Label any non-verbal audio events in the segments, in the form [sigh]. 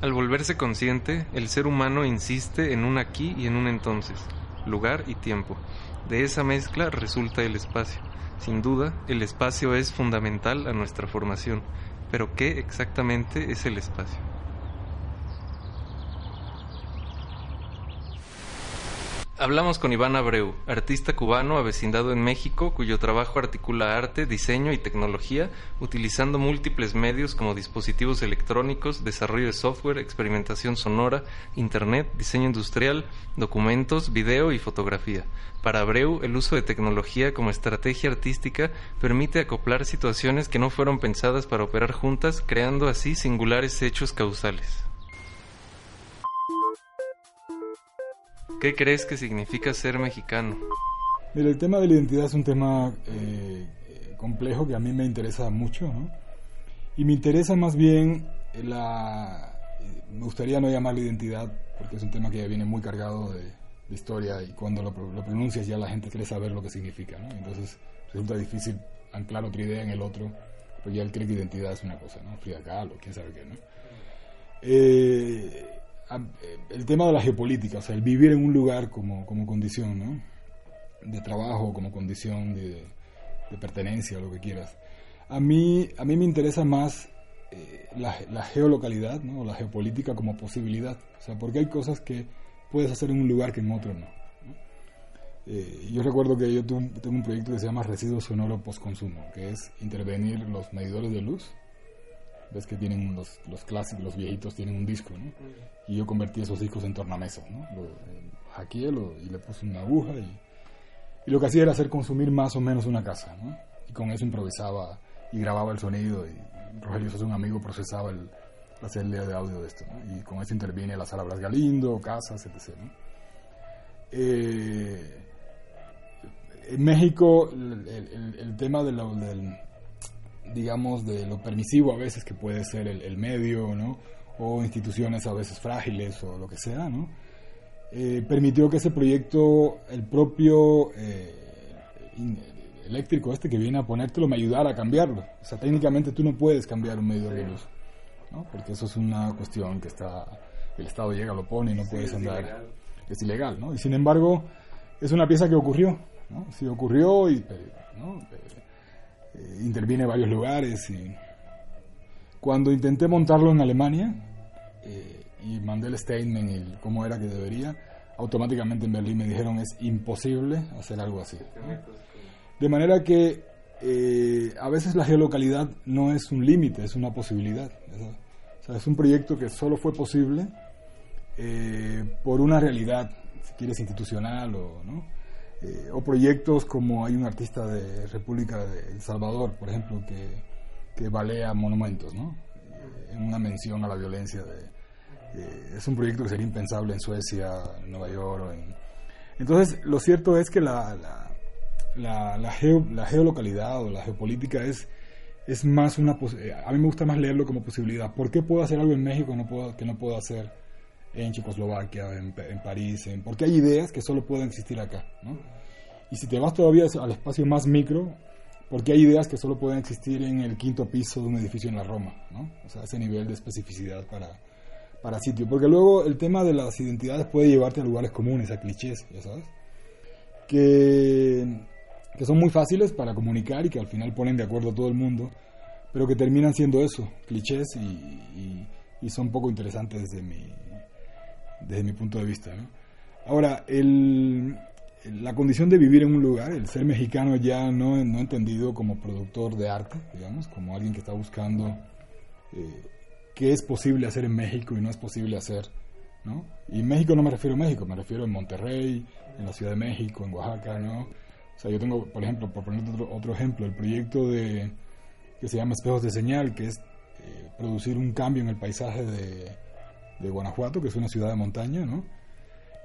Al volverse consciente, el ser humano insiste en un aquí y en un entonces, lugar y tiempo. De esa mezcla resulta el espacio. Sin duda, el espacio es fundamental a nuestra formación, pero ¿qué exactamente es el espacio? Hablamos con Iván Abreu, artista cubano avecindado en México, cuyo trabajo articula arte, diseño y tecnología, utilizando múltiples medios como dispositivos electrónicos, desarrollo de software, experimentación sonora, internet, diseño industrial, documentos, video y fotografía. Para Abreu, el uso de tecnología como estrategia artística permite acoplar situaciones que no fueron pensadas para operar juntas, creando así singulares hechos causales. ¿Qué crees que significa ser mexicano? Mira, el tema de la identidad es un tema eh, complejo que a mí me interesa mucho, ¿no? Y me interesa más bien la... Me gustaría no llamarlo identidad, porque es un tema que ya viene muy cargado de, historia y cuando lo, lo, pronuncias ya la gente quiere saber lo que significa, ¿no? Entonces resulta difícil anclar otra idea en el otro, pero ya él cree que identidad es una cosa, ¿no? Frida Kahlo, quién sabe qué, ¿no? Eh, el tema de la geopolítica, o sea, el vivir en un lugar como, como condición, ¿no? De trabajo, como condición de, de pertenencia, lo que quieras. A mí, a mí me interesa más eh, la, la, geolocalidad, ¿no? La geopolítica como posibilidad. O sea, porque hay cosas que puedes hacer en un lugar que en otro no. Eh, yo recuerdo que yo tengo un proyecto que se llama Residuo Sonoro Postconsumo, que es intervenir los medidores de luz ves que tienen los, los clásicos, los viejitos tienen un disco, ¿no? Y yo convertí esos discos en tornamesas, ¿no? Lo, hackeé y le puse una aguja y, y, lo que hacía era hacer consumir más o menos una casa, ¿no? Y con eso improvisaba y grababa el sonido y Rogelio es un amigo, procesaba el, la celda de audio de esto, ¿no? Y con eso interviene la sala Blas Galindo, casas, etc., ¿no? Eh, en México el, tema del digamos, de lo permisivo a veces que puede ser el, medio, ¿no? O instituciones a veces frágiles o lo que sea, ¿no? Eh, permitió que ese proyecto, el propio eh, eléctrico este que viene a ponértelo, me ayudara a cambiarlo. O sea, técnicamente tú no puedes cambiar un medio de luz, ¿no? Porque eso es una cuestión que está, el Estado llega, lo pone y no puedes andar. Es ilegal, ¿no? Y sin embargo, es una pieza que ocurrió, ¿no? Sí ocurrió y, ¿no? Eh, interviene en varios lugares y cuando intenté montarlo en Alemania eh, y mandé el statement y cómo era que debería, automáticamente en Berlín me dijeron es imposible hacer algo así. De manera que eh, a veces la geolocalidad no es un límite, es una posibilidad. O sea, es un proyecto que solo fue posible por una realidad, si quieres, institucional o no eh, o proyectos como hay un artista de República de El Salvador, por ejemplo, que, que balea monumentos, ¿no? Eh, en una mención a la violencia de, es un proyecto que sería impensable en Suecia, en Nueva York. Entonces, lo cierto es que la, la, la, geolocalidad o la geopolítica es, es más una... Eh, a mí me gusta más leerlo como posibilidad. ¿Por qué puedo hacer algo en México no puedo, que no puedo hacer en Checoslovaquia, en, en París? En, porque hay ideas que solo pueden existir acá. ¿no? Y si te vas todavía al espacio más micro, porque hay ideas que solo pueden existir en el quinto piso de un edificio en la Roma, ¿no? O sea, ese nivel de especificidad para, para sitio. Porque luego el tema de las identidades puede llevarte a lugares comunes, a clichés, ya sabes, que, que son muy fáciles para comunicar y que al final ponen de acuerdo a todo el mundo, pero que terminan siendo eso, clichés y, y, son poco interesantes desde mi, desde mi punto de vista, ¿no? Ahora, el, la condición de vivir en un lugar, el ser mexicano ya no, no entendido como productor de arte, digamos, como alguien que está buscando eh, qué es posible hacer en México y no es posible hacer, ¿no? Y México no me refiero a México, me refiero en Monterrey, en la Ciudad de México, en Oaxaca, ¿no? O sea, yo tengo, por ejemplo, por poner otro, otro ejemplo, el proyecto de que se llama Espejos de Señal, que es eh, producir un cambio en el paisaje de, de Guanajuato, que es una ciudad de montaña, ¿no?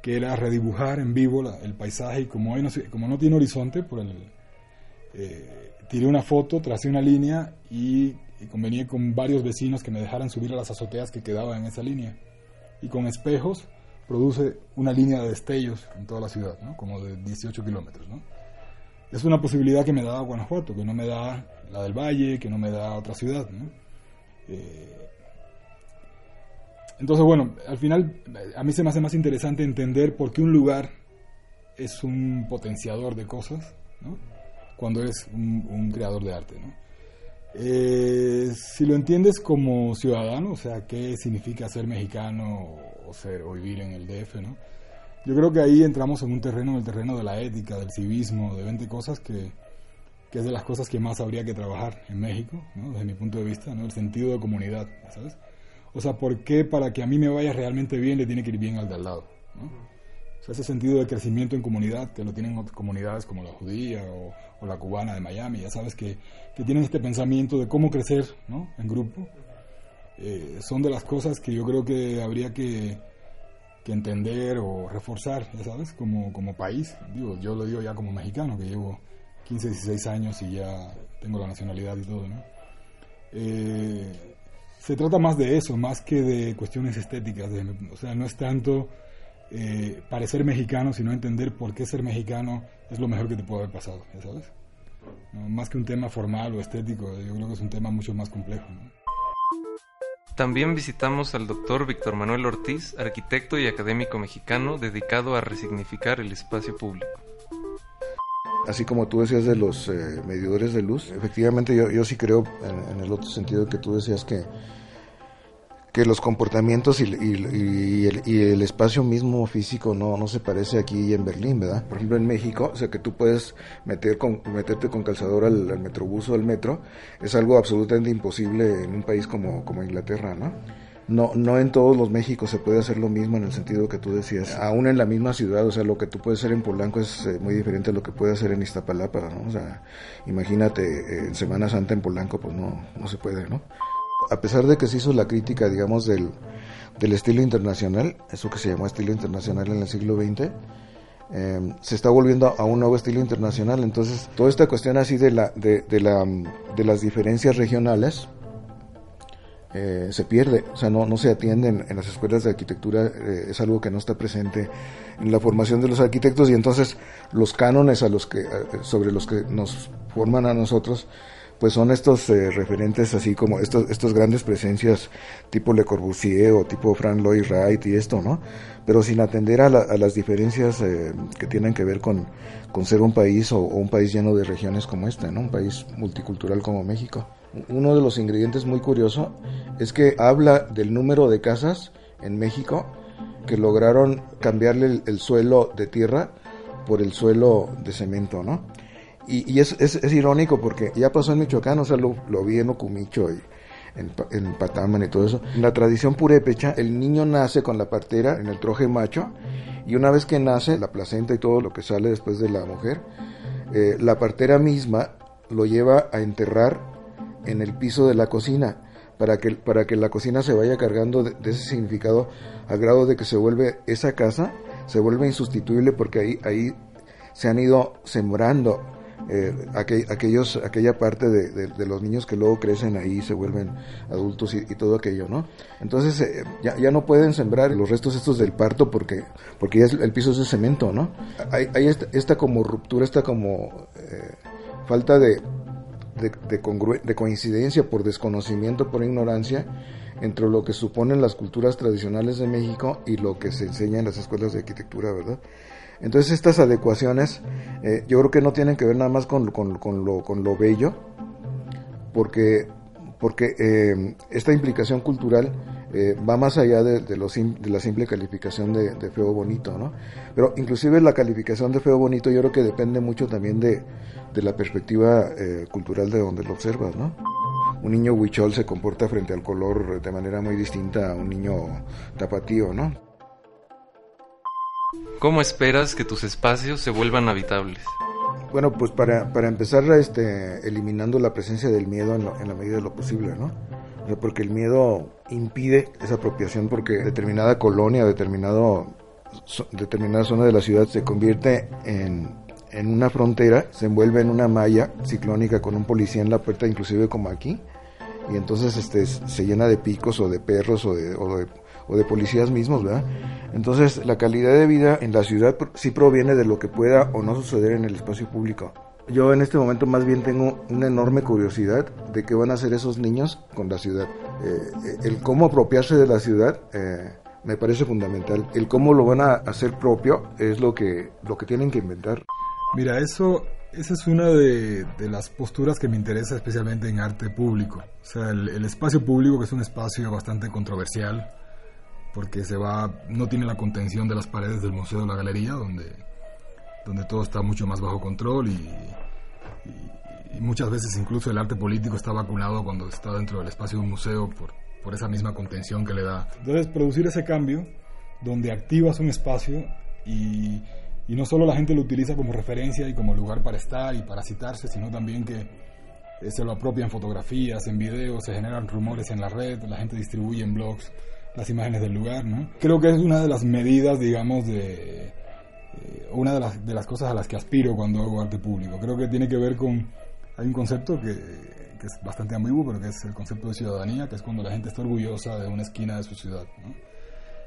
que era redibujar en vivo el paisaje y como, no, tiene horizonte, por el, eh, tiré una foto, tracé una línea y, convenía con varios vecinos que me dejaran subir a las azoteas que quedaban en esa línea. Y con espejos produce una línea de destellos en toda la ciudad, ¿no? como de 18 kilómetros. ¿no? Es una posibilidad que me da Guanajuato, que no me da la del Valle, que no me da otra ciudad. ¿no? Eh, entonces, bueno, al final a mí se me hace más interesante entender por qué un lugar es un potenciador de cosas, ¿no? Cuando es un, creador de arte, ¿no? Eh, si lo entiendes como ciudadano, o sea, qué significa ser mexicano o, ser, o vivir en el DF, ¿no? Yo creo que ahí entramos en un terreno, en el terreno de la ética, del civismo, de 20 cosas que, que es de las cosas que más habría que trabajar en México, ¿no? desde mi punto de vista, ¿no? el sentido de comunidad, ¿sabes? O sea, ¿por qué para que a mí me vaya realmente bien le tiene que ir bien al de al lado? O sea, ese sentido de crecimiento en comunidad, que lo tienen otras comunidades como la judía o, la cubana de Miami, ya sabes, que, que, tienen este pensamiento de cómo crecer ¿no? en grupo, eh, son de las cosas que yo creo que habría que, que entender o reforzar, ya sabes, como, como país. Digo, yo lo digo ya como mexicano, que llevo 15, 16 años y ya tengo la nacionalidad y todo, ¿no? Eh, se trata más de eso, más que de cuestiones estéticas. o sea, no es tanto eh, parecer mexicano, sino entender por qué ser mexicano es lo mejor que te puede haber pasado, ¿sabes? más que un tema formal o estético, yo creo que es un tema mucho más complejo. También visitamos al doctor Víctor Manuel Ortiz, arquitecto y académico mexicano dedicado a resignificar el espacio público. Así como tú decías de los eh, medidores de luz, efectivamente yo, yo sí creo en, el otro sentido que tú decías que, que los comportamientos y, y, el, y, el, espacio mismo físico no, no se parece aquí en Berlín, ¿verdad? Por ejemplo, en México, o sea, que tú puedes meter con, meterte con calzador al, al metrobús o al metro, es algo absolutamente imposible en un país como, como Inglaterra, ¿no? No, no en todos los Méxicos se puede hacer lo mismo en el sentido que tú decías. Aún en la misma ciudad, o sea, lo que tú puedes hacer en Polanco es eh, muy diferente a lo que puedes hacer en Iztapalapa, ¿no? O sea, imagínate, eh, en Semana Santa en Polanco, pues no, no se puede, ¿no? A pesar de que se hizo la crítica, digamos, del, del estilo internacional, eso que se llamó estilo internacional en el siglo XX, eh, se está volviendo a un nuevo estilo internacional. Entonces, toda esta cuestión así de, la, de, la, de las diferencias regionales, eh, se pierde, o sea, no, no se atienden en las escuelas de arquitectura, eh, es algo que no está presente en la formación de los arquitectos y entonces los cánones a los que, sobre los que nos forman a nosotros, pues son estos eh, referentes así como estos, estos grandes presencias tipo Le Corbusier o tipo Frank Lloyd Wright y esto, ¿no? Pero sin atender a, las diferencias que tienen que ver con, con ser un país o, o un país lleno de regiones como este, ¿no? Un país multicultural como México uno de los ingredientes muy curioso es que habla del número de casas en México que lograron cambiarle el, suelo de tierra por el suelo de cemento, ¿no? Y, es, es, irónico porque ya pasó en Michoacán, o sea, lo, vi en Ocumicho y en, en, Pataman y todo eso. En la tradición purépecha, el niño nace con la partera en el troje macho y una vez que nace, la placenta y todo lo que sale después de la mujer, eh, la partera misma lo lleva a enterrar en el piso de la cocina para que, para que la cocina se vaya cargando de, ese significado a grado de que se vuelve esa casa, se vuelve insustituible porque ahí, ahí se han ido sembrando eh, aquellos, aquella parte de, los niños que luego crecen ahí, se vuelven adultos y, todo aquello, ¿no? Entonces eh, ya, ya, no pueden sembrar los restos estos del parto porque, porque ya el piso es de cemento, ¿no? Hay, hay esta, como ruptura, esta como eh, falta de, de, coincidencia por desconocimiento, por ignorancia, entre lo que suponen las culturas tradicionales de México y lo que se enseña en las escuelas de arquitectura, ¿verdad? Entonces estas adecuaciones eh, yo creo que no tienen que ver nada más con, con, lo, con lo, bello, porque, porque eh, esta implicación cultural eh, va más allá de, de, de, la simple calificación de, de, feo bonito, ¿no? Pero inclusive la calificación de feo bonito yo creo que depende mucho también de, la perspectiva cultural de donde lo observas, ¿no? Un niño huichol se comporta frente al color de manera muy distinta a un niño tapatío, ¿no? ¿Cómo esperas que tus espacios se vuelvan habitables? Bueno, pues para, para empezar este, eliminando la presencia del miedo en, la medida de lo posible, ¿no? Porque el miedo impide esa apropiación porque determinada colonia, determinado, determinada zona de la ciudad se convierte en, en una frontera, se envuelve en una malla ciclónica con un policía en la puerta, inclusive como aquí, y entonces este, se llena de picos o de perros o de, o de o de policías mismos, ¿verdad? Entonces, la calidad de vida en la ciudad sí proviene de lo que pueda o no suceder en el espacio público. Yo en este momento más bien tengo una enorme curiosidad de qué van a hacer esos niños con la ciudad. Eh, el cómo apropiarse de la ciudad eh, me parece fundamental. El cómo lo van a hacer propio es lo que, lo que tienen que inventar. Mira, eso, esa es una de, las posturas que me interesa especialmente en arte público. O sea, el espacio público, que es un espacio bastante controversial, porque se va, no tiene la contención de las paredes del museo de la galería, donde, donde todo está mucho más bajo control y, muchas veces incluso el arte político está vacunado cuando está dentro del espacio de un museo por, por esa misma contención que le da. Entonces, producir ese cambio, donde activas un espacio y, y no solo la gente lo utiliza como referencia y como lugar para estar y para citarse, sino también que se lo apropian fotografías, en videos, se generan rumores en la red, la gente distribuye en blogs las imágenes del lugar, ¿no? Creo que es una de las medidas, digamos, de... Eh, una de las, de las cosas a las que aspiro cuando hago arte público. Creo que tiene que ver con... Hay un concepto que, que es bastante ambiguo, pero que es el concepto de ciudadanía, que es cuando la gente está orgullosa de una esquina de su ciudad, ¿no?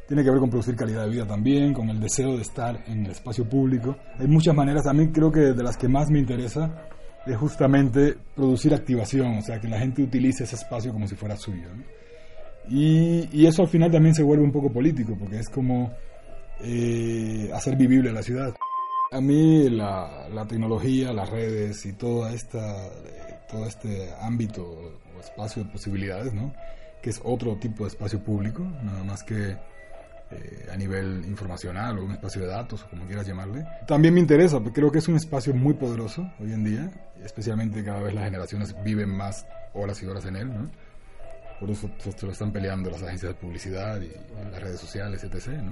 Tiene que ver con producir calidad de vida también, con el deseo de estar en el espacio público. Hay muchas maneras, a mí creo que de las que más me interesa es justamente producir activación, o sea, que la gente utilice ese espacio como si fuera suyo. ¿no? Y, eso al final también se vuelve un poco político, porque es como eh, hacer vivible la ciudad. A mí la, la, tecnología, las redes y toda esta, todo este ámbito o espacio de posibilidades, ¿no? que es otro tipo de espacio público, nada más que eh, a nivel informacional o un espacio de datos o como quieras llamarle. También me interesa, porque creo que es un espacio muy poderoso hoy en día, especialmente cada vez las generaciones viven más horas y horas en él. ¿no? Por eso se lo están peleando las agencias de publicidad y las redes sociales, etc.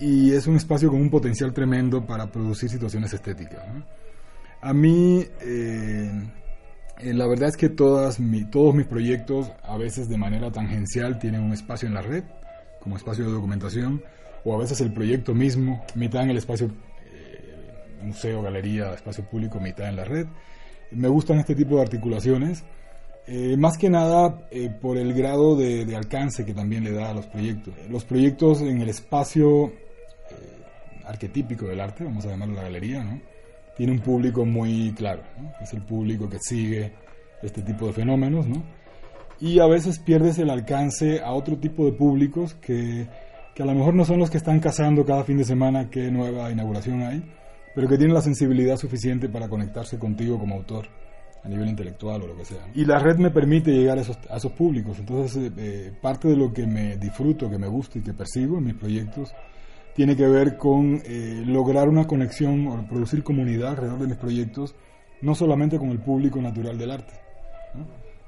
Y es un espacio con un potencial tremendo para producir situaciones estéticas. A mí, eh, eh, la verdad es que todas todos mis proyectos, a veces de manera tangencial, tienen un espacio en la red, como espacio de documentación, o a veces el proyecto mismo, mitad en el espacio eh, museo, galería, espacio público, mitad en la red. Me gustan este tipo de articulaciones eh, más que nada eh, por el grado de, alcance que también le da a los proyectos. Los proyectos en el espacio arquetípico del arte, vamos a llamarlo la galería, ¿no? tiene un público muy claro, es el público que sigue este tipo de fenómenos, ¿no? y a veces pierdes el alcance a otro tipo de públicos que, que a lo mejor no son los que están cazando cada fin de semana qué nueva inauguración hay, pero que tienen la sensibilidad suficiente para conectarse contigo como autor a nivel intelectual o lo que sea. Y la red me permite llegar a esos, públicos. Entonces, eh, eh, parte de lo que me disfruto, que me gusta y que persigo en mis proyectos, tiene que ver con eh, lograr una conexión o producir comunidad alrededor de mis proyectos, no solamente con el público natural del arte.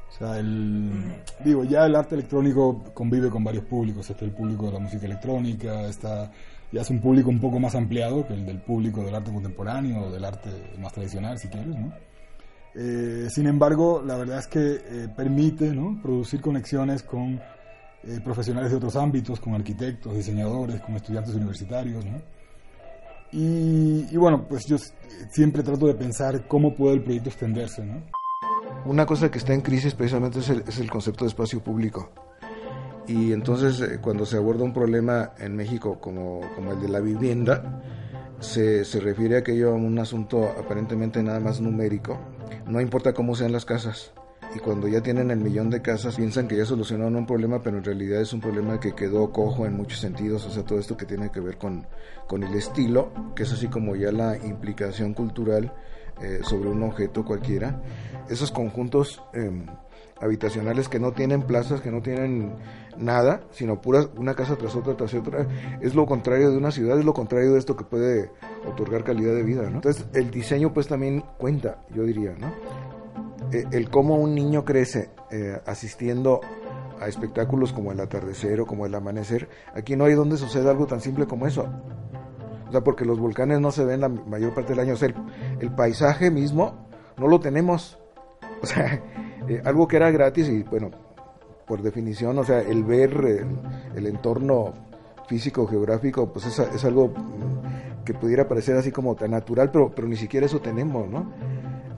O sea, el, digo, ya el arte electrónico convive con varios públicos. Está el público de la música electrónica, está, ya es un público un poco más ampliado que el del público del arte contemporáneo o del arte más tradicional, si quieres, ¿no? Eh, sin embargo, la verdad es que eh, permite ¿no? producir conexiones con eh, profesionales de otros ámbitos, con arquitectos, diseñadores, con estudiantes universitarios. Y, bueno, pues yo siempre trato de pensar cómo puede el proyecto extenderse. ¿no? Una cosa que está en crisis precisamente es el, es el concepto de espacio público. Y entonces cuando se aborda un problema en México como, como el de la vivienda, se, se refiere a aquello a un asunto aparentemente nada más numérico. No importa cómo sean las casas. Y cuando ya tienen el millón de casas, piensan que ya solucionaron un problema, pero en realidad es un problema que quedó cojo en muchos sentidos. O sea, todo esto que tiene que ver con, con el estilo, que es así como ya la implicación cultural eh, sobre un objeto cualquiera. Esos conjuntos eh, habitacionales que no tienen plazas, que no tienen nada, sino pura una casa tras otra tras otra, es lo contrario de una ciudad, es lo contrario de esto que puede otorgar calidad de vida, ¿no? Entonces, el diseño pues también cuenta, yo diría, ¿no? El, el cómo un niño crece eh, asistiendo a espectáculos como el atardecer o como el amanecer, aquí no hay donde suceda algo tan simple como eso. O sea, porque los volcanes no se ven la mayor parte del año, o sea, el, paisaje mismo no lo tenemos. [laughs] O sea, eh, algo que era gratis y bueno, por definición, o sea, el ver el, entorno físico, geográfico, pues es, es, algo que pudiera parecer así como tan natural, pero, pero ni siquiera eso tenemos, ¿no?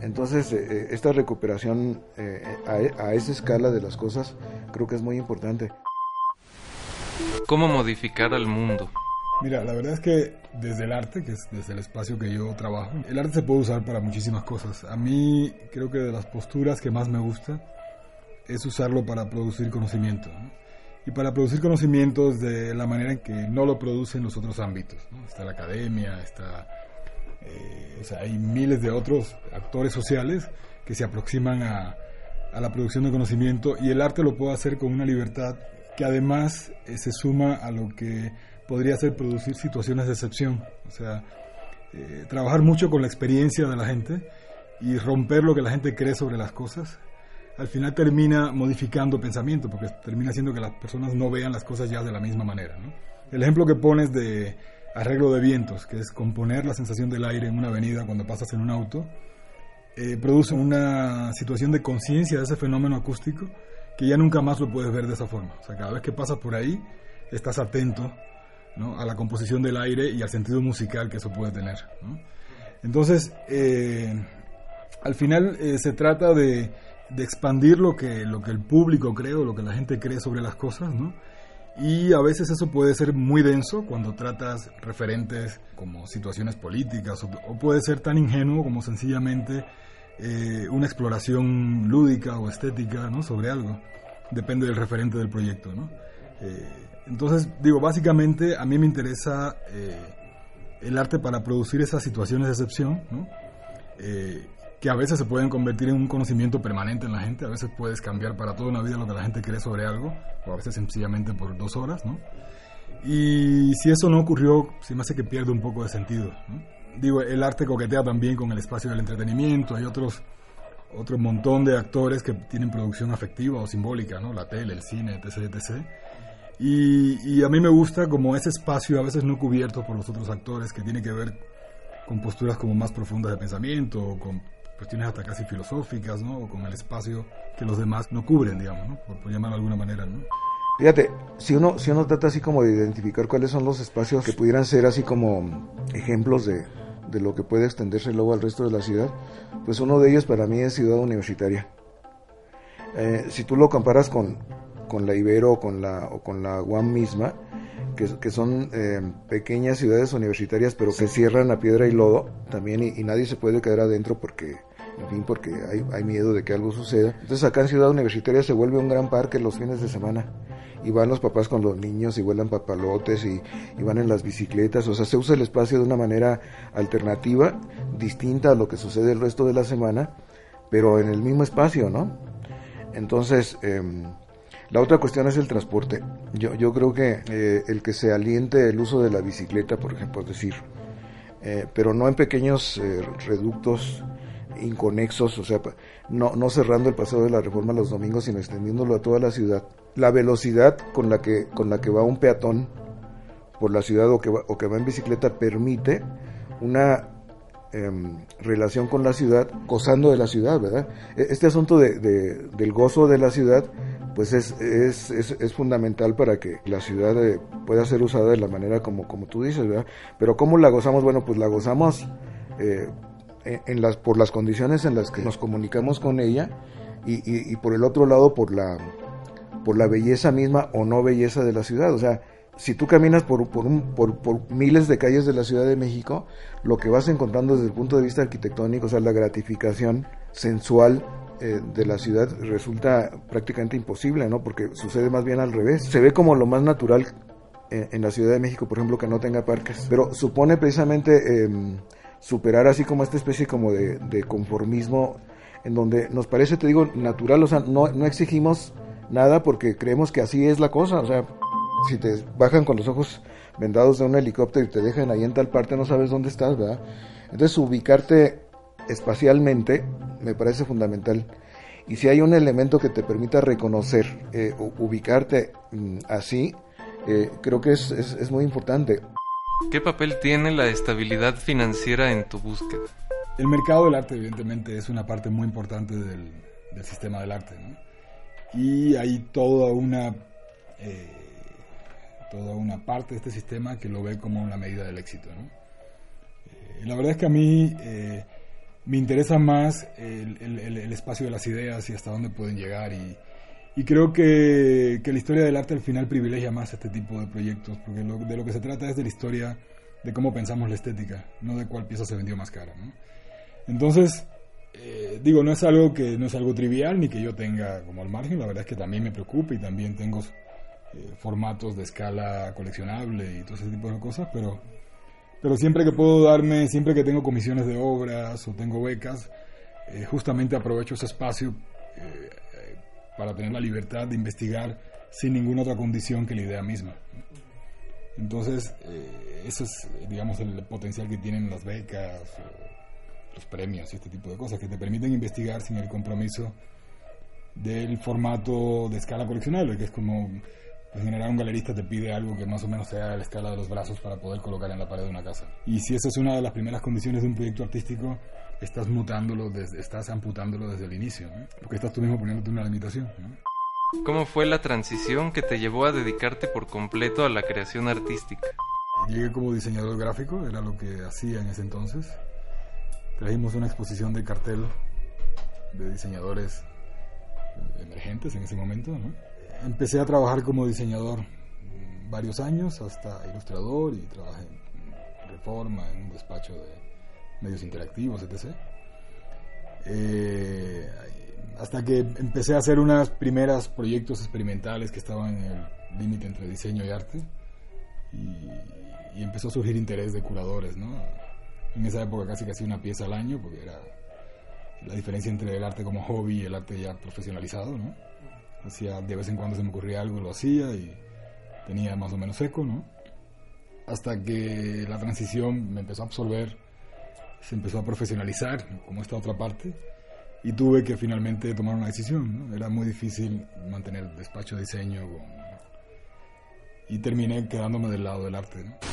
Entonces, eh, esta recuperación eh, a, a esa escala de las cosas creo que es muy importante. ¿Cómo modificar al mundo? Mira, la verdad es que desde el arte, que es desde el espacio que yo trabajo, el arte se puede usar para muchísimas cosas. A mí creo que de las posturas que más me gusta es usarlo para producir conocimiento. ¿no? Y para producir conocimientos de la manera en que no lo producen los otros ámbitos. ¿no? Está la academia, está... Eh, o sea, hay miles de otros actores sociales que se aproximan a, a la producción de conocimiento y el arte lo puede hacer con una libertad que además eh, se suma a lo que podría ser producir situaciones de excepción. O sea, eh, trabajar mucho con la experiencia de la gente y romper lo que la gente cree sobre las cosas. Al final termina modificando pensamiento, porque termina haciendo que las personas no vean las cosas ya de la misma manera. ¿no? El ejemplo que pones de arreglo de vientos, que es componer la sensación del aire en una avenida cuando pasas en un auto, eh, produce una situación de conciencia de ese fenómeno acústico que ya nunca más lo puedes ver de esa forma. O sea, cada vez que pasas por ahí, estás atento ¿no? a la composición del aire y al sentido musical que eso puede tener. Entonces, eh, al final eh, se trata de, de, expandir lo que, lo que el público cree o lo que la gente cree sobre las cosas, ¿no? Y a veces eso puede ser muy denso cuando tratas referentes como situaciones políticas o, puede ser tan ingenuo como sencillamente eh, una exploración lúdica o estética ¿no? sobre algo. Depende del referente del proyecto. ¿no? Eh, entonces, digo, básicamente a mí me interesa eh, el arte para producir esas situaciones de excepción, ¿no? Que a veces se pueden convertir en un conocimiento permanente en la gente, a veces puedes cambiar para toda una vida lo que la gente cree sobre algo, o a veces sencillamente por dos horas, ¿no? Y si eso no ocurrió, se me hace que pierde un poco de sentido, ¿no? Digo, el arte coquetea también con el espacio del entretenimiento, hay otros otro montón de actores que tienen producción afectiva o simbólica, ¿no? La tele, el cine, etc, etc. Y, y, a mí me gusta como ese espacio a veces no cubierto por los otros actores que tiene que ver con posturas como más profundas de pensamiento, o con cuestiones hasta casi filosóficas, ¿no? O con el espacio que los demás no cubren, digamos. Por, por llamarlo de alguna manera, ¿no? Fíjate, si uno, si uno trata así como de identificar cuáles son los espacios que pudieran ser así como ejemplos de, de lo que puede extenderse luego al resto de la ciudad, pues uno de ellos para mí es Ciudad Universitaria. Eh, si tú lo comparas con, con la Ibero o con la, o con la UAM misma, que, que son eh, pequeñas ciudades universitarias pero que cierran a piedra y lodo también y, y nadie se puede quedar adentro porque en fin, porque hay, hay, miedo de que algo suceda. Entonces acá en Ciudad Universitaria se vuelve un gran parque los fines de semana. Y van los papás con los niños y vuelan papalotes y, van en las bicicletas. O sea, se usa el espacio de una manera alternativa, distinta a lo que sucede el resto de la semana, pero en el mismo espacio, ¿no? Entonces, eh, la otra cuestión es el transporte. Yo, yo creo que eh, el que se aliente el uso de la bicicleta, por ejemplo, es decir, eh, pero no en pequeños eh, reductos inconexos, o sea, no, no cerrando el paseo de la reforma los domingos, sino extendiéndolo a toda la ciudad. La velocidad con la que, con la que va un peatón por la ciudad o que va, o que va en bicicleta permite una em, relación con la ciudad, gozando de la ciudad, ¿verdad? E, este asunto de, del gozo de la ciudad, pues es, es, es, fundamental para que la ciudad eh, pueda ser usada de la manera como, como tú dices, ¿verdad? Pero ¿cómo la gozamos? Bueno, pues la gozamos eh, en las, por las condiciones en las que nos comunicamos con ella y, y, por el otro lado por la, por la belleza misma o no belleza de la ciudad. O sea, si tú caminas por, por, un, por, miles de calles de la Ciudad de México, lo que vas encontrando desde el punto de vista arquitectónico, o sea, la gratificación sensual eh, de la ciudad resulta prácticamente imposible, ¿no? Porque sucede más bien al revés. Se ve como lo más natural eh, en la Ciudad de México, por ejemplo, que no tenga parques. Pero supone precisamente em, superar así como esta especie como de, de, conformismo en donde nos parece, te digo, natural, o sea, no, no exigimos nada porque creemos que así es la cosa, o sea, si te bajan con los ojos vendados de un helicóptero y te dejan ahí en tal parte, no sabes dónde estás, ¿verdad? Entonces ubicarte espacialmente me parece fundamental. Y si hay un elemento que te permita reconocer, eh, ubicarte mm, así, eh, creo que es, es, muy importante. ¿Qué papel tiene la estabilidad financiera en tu búsqueda? El mercado del arte, evidentemente, es una parte muy importante del, del sistema del arte. ¿no? Y hay toda una eh, toda una parte de este sistema que lo ve como una medida del éxito. ¿no? Eh, la verdad es que a mí eh, me interesa más el, el, espacio de las ideas y hasta dónde pueden llegar y, y creo que, que, la historia del arte al final privilegia más este tipo de proyectos porque de lo que se trata es de la historia de cómo pensamos la estética, no de cuál pieza se vendió más cara. ¿no? Entonces, eh, digo, no es algo que no es algo trivial ni que yo tenga como al margen, la verdad es que también me preocupa y también tengo eh, formatos de escala coleccionable y todo ese tipo de cosas, pero, pero siempre que puedo darme, siempre que tengo comisiones de obras o tengo becas, eh, justamente aprovecho ese espacio eh, para tener la libertad de investigar sin ninguna otra condición que la idea misma. Entonces, eso es, digamos, el potencial que tienen las becas, los premios y este tipo de cosas, que te permiten investigar sin el compromiso del formato de escala coleccionable, que es como en general un galerista te pide algo que más o menos sea a la escala de los brazos para poder colocar en la pared de una casa. Y si esa es una de las primeras condiciones de un proyecto artístico, estás mutándolo, desde, estás amputándolo desde el inicio, porque estás tú mismo poniéndote una limitación. ¿Cómo fue la transición que te llevó a dedicarte por completo a la creación artística? Llegué como diseñador gráfico, era lo que hacía en ese entonces. Trajimos una exposición de cartel de diseñadores emergentes en ese momento, ¿no? Empecé a trabajar como diseñador varios años, hasta ilustrador y trabajé en Reforma, en un despacho de medios interactivos, etc. Eh, hasta que empecé a hacer unos primeros proyectos experimentales que estaban en el límite entre diseño y arte y, empezó a surgir interés de curadores, ¿no? En esa época casi hacía una pieza al año porque era la diferencia entre el arte como hobby y el arte ya profesionalizado, ¿no? Hacía, de vez en cuando se me ocurría algo, lo hacía y tenía más o menos eco, ¿no? Hasta que la transición me empezó a absorber, se empezó a profesionalizar, como esta otra parte, y tuve que finalmente tomar una decisión, ¿no? Era muy difícil mantener despacho de diseño y terminé quedándome del lado del arte, ¿no?